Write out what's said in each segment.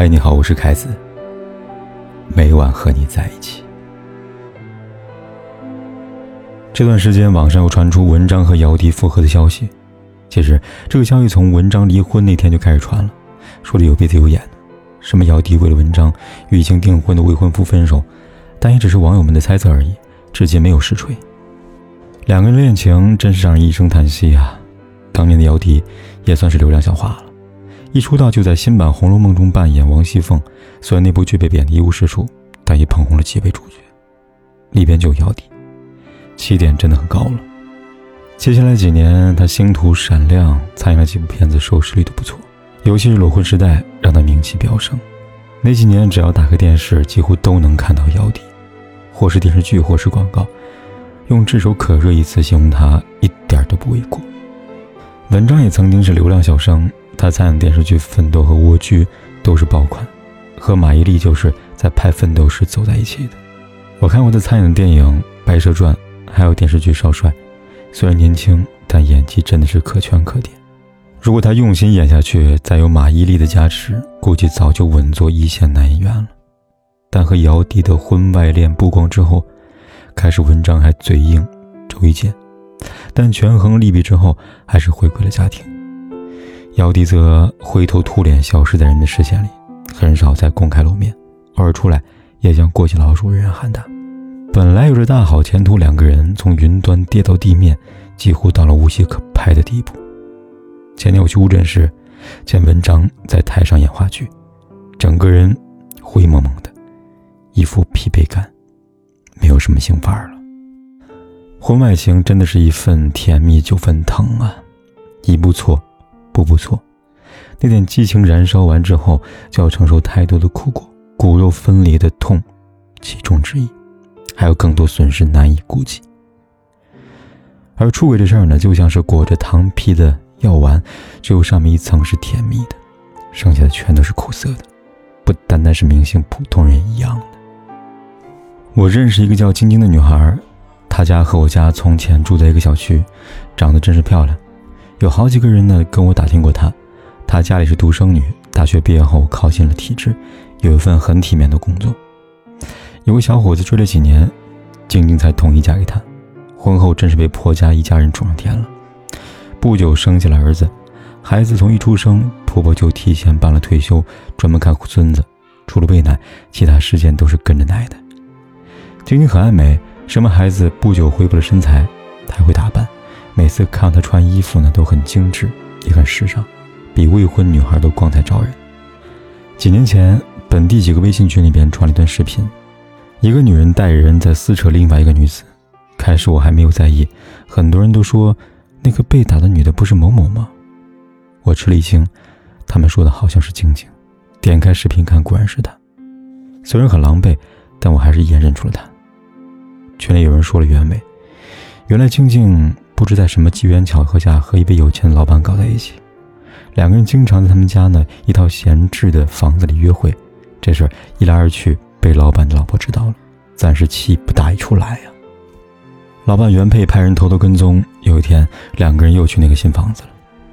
嗨，你好，我是凯子。每晚和你在一起。这段时间，网上又传出文章和姚笛复合的消息。其实，这个消息从文章离婚那天就开始传了，说的有鼻子有眼的，什么姚笛为了文章与已经订婚的未婚夫分手，但也只是网友们的猜测而已，至今没有实锤。两个人恋情真是让人一声叹息啊！当年的姚笛也算是流量小花了。一出道就在新版《红楼梦》中扮演王熙凤，虽然那部剧被贬得一无是处，但也捧红了几位主角，里边就有姚笛，起点真的很高了。接下来几年，他星途闪亮，参演了几部片子，收视率都不错，尤其是《裸婚时代》让他名气飙升。那几年，只要打开电视，几乎都能看到姚笛，或是电视剧，或是广告，用炙手可热一词形容他一点都不为过。文章也曾经是流量小生。他参演电视剧《奋斗》和《蜗居》都是爆款，和马伊琍就是在拍《奋斗》时走在一起的。我看过他参演的电影《白蛇传》，还有电视剧《少帅》，虽然年轻，但演技真的是可圈可点。如果他用心演下去，再有马伊琍的加持，估计早就稳坐一线男演员了。但和姚笛的婚外恋曝光之后，开始文章还嘴硬，周一见，但权衡利弊之后，还是回归了家庭。姚笛则灰头土脸消失在人的视线里，很少再公开露面，偶尔出来也像过街老鼠，人人喊打。本来有着大好前途，两个人从云端跌到地面，几乎到了无戏可拍的地步。前天我去乌镇时，见文章在台上演话剧，整个人灰蒙蒙的，一副疲惫感，没有什么兴范儿了。婚外情真的是一份甜蜜九分疼啊，一不错。不不错，那点激情燃烧完之后，就要承受太多的苦果，骨肉分离的痛，其中之一，还有更多损失难以估计。而出轨这事儿呢，就像是裹着糖皮的药丸，只有上面一层是甜蜜的，剩下的全都是苦涩的，不单单是明星，普通人一样的。我认识一个叫晶晶的女孩，她家和我家从前住在一个小区，长得真是漂亮。有好几个人呢跟我打听过她，她家里是独生女，大学毕业后考进了体制，有一份很体面的工作。有个小伙子追了几年，晶晶才同意嫁给他。婚后真是被婆家一家人宠上天了，不久生下了儿子。孩子从一出生，婆婆就提前办了退休，专门看孙子，除了喂奶，其他时间都是跟着奶的。晶晶很爱美，生完孩子不久恢复了身材，还会打扮。每次看到她穿衣服呢，都很精致，也很时尚，比未婚女孩都光彩照人。几年前，本地几个微信群里边传了一段视频，一个女人带人在撕扯另外一个女子。开始我还没有在意，很多人都说那个被打的女的不是某某吗？我吃了一惊，他们说的好像是静静。点开视频看，果然是她。虽然很狼狈，但我还是一眼认出了她。群里有人说了原委，原来静静。不知在什么机缘巧合下和一位有钱的老板搞在一起，两个人经常在他们家呢一套闲置的房子里约会。这事一来二去被老板的老婆知道了，暂时气不打一处来呀。老板原配派人偷偷跟踪，有一天两个人又去那个新房子了。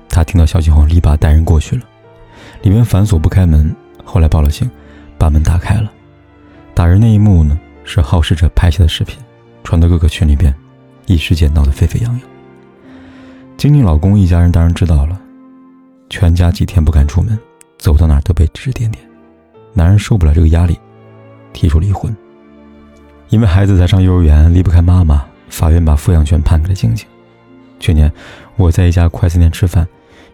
他听到消息后立马带人过去了，里面反锁不开门，后来报了警，把门打开了。打人那一幕呢是好事者拍下的视频，传到各个群里边，一时间闹得沸沸扬扬。晶晶老公一家人当然知道了，全家几天不敢出门，走到哪都被指指点点。男人受不了这个压力，提出离婚。因为孩子在上幼儿园，离不开妈妈，法院把抚养权判给了晶晶。去年我在一家快餐店吃饭，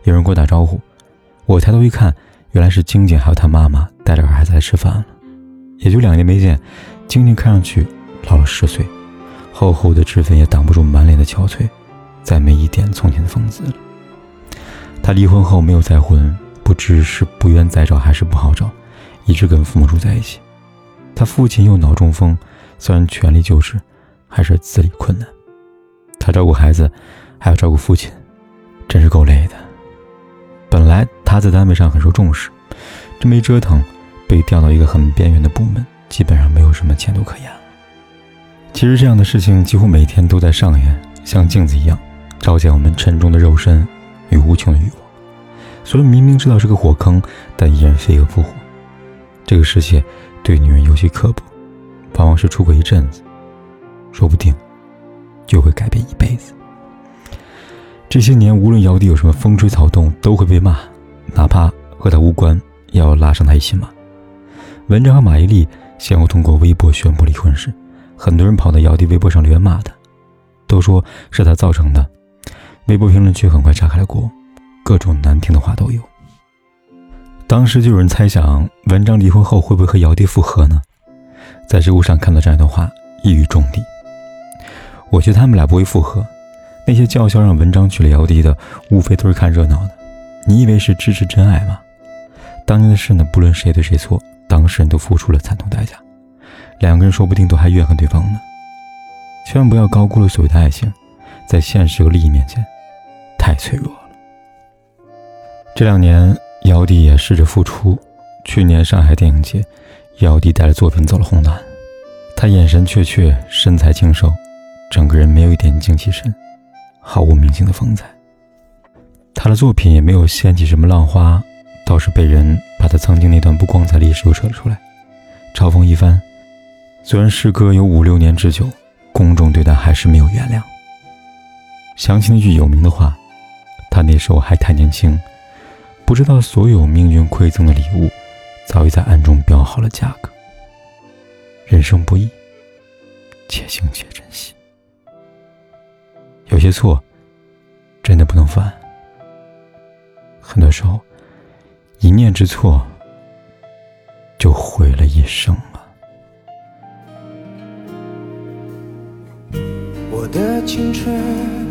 有人给我打招呼，我抬头一看，原来是晶晶还有她妈妈带着孩子来吃饭了。也就两年没见，晶晶看上去老了十岁，厚厚的脂粉也挡不住满脸的憔悴。再没一点从前的风姿了。他离婚后没有再婚，不知是不愿再找还是不好找，一直跟父母住在一起。他父亲又脑中风，虽然全力救治，还是自理困难。他照顾孩子，还要照顾父亲，真是够累的。本来他在单位上很受重视，这么一折腾，被调到一个很边缘的部门，基本上没有什么前途可言。其实这样的事情几乎每天都在上演，像镜子一样。照见我们沉重的肉身与无穷的欲望，虽然明明知道是个火坑，但依然飞蛾扑火。这个世界对女人尤其刻薄，往往是出轨一阵子，说不定就会改变一辈子。这些年，无论姚笛有什么风吹草动，都会被骂，哪怕和他无关，也要拉上他一起骂。文章和马伊琍先后通过微博宣布离婚时，很多人跑到姚笛微博上留言骂他，都说是他造成的。微博评论区很快炸开了锅，各种难听的话都有。当时就有人猜想，文章离婚后会不会和姚笛复合呢？在知乎上看到这样一段话，一语中的。我觉得他们俩不会复合。那些叫嚣让文章娶了姚笛的，无非都是看热闹的。你以为是支持真爱吗？当年的事呢，不论谁对谁错，当事人都付出了惨痛代价。两个人说不定都还怨恨对方呢。千万不要高估了所谓的爱情，在现实和利益面前，太脆弱了。这两年，姚笛也试着复出。去年上海电影节，姚笛带着作品走了红毯。她眼神怯怯，身材清瘦，整个人没有一点精气神。毫无明星的风采，他的作品也没有掀起什么浪花，倒是被人把他曾经那段不光彩历史又扯了出来，嘲讽一番。虽然时隔有五六年之久，公众对他还是没有原谅。想起那句有名的话：“那时候还太年轻，不知道所有命运馈赠的礼物，早已在暗中标好了价格。”人生不易，且行且珍惜。有些错，真的不能犯。很多时候，一念之错，就毁了一生啊！我的青春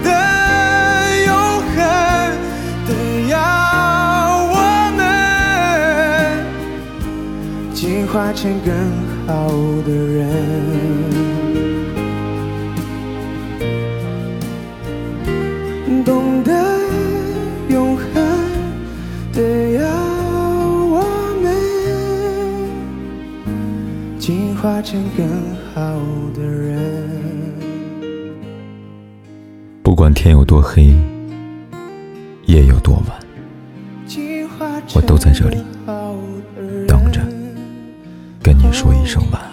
化成更好的人。懂得永恒的要完美进化成更好的人。不管天有多黑，夜有多晚，我都在这里，跟你说一声晚安。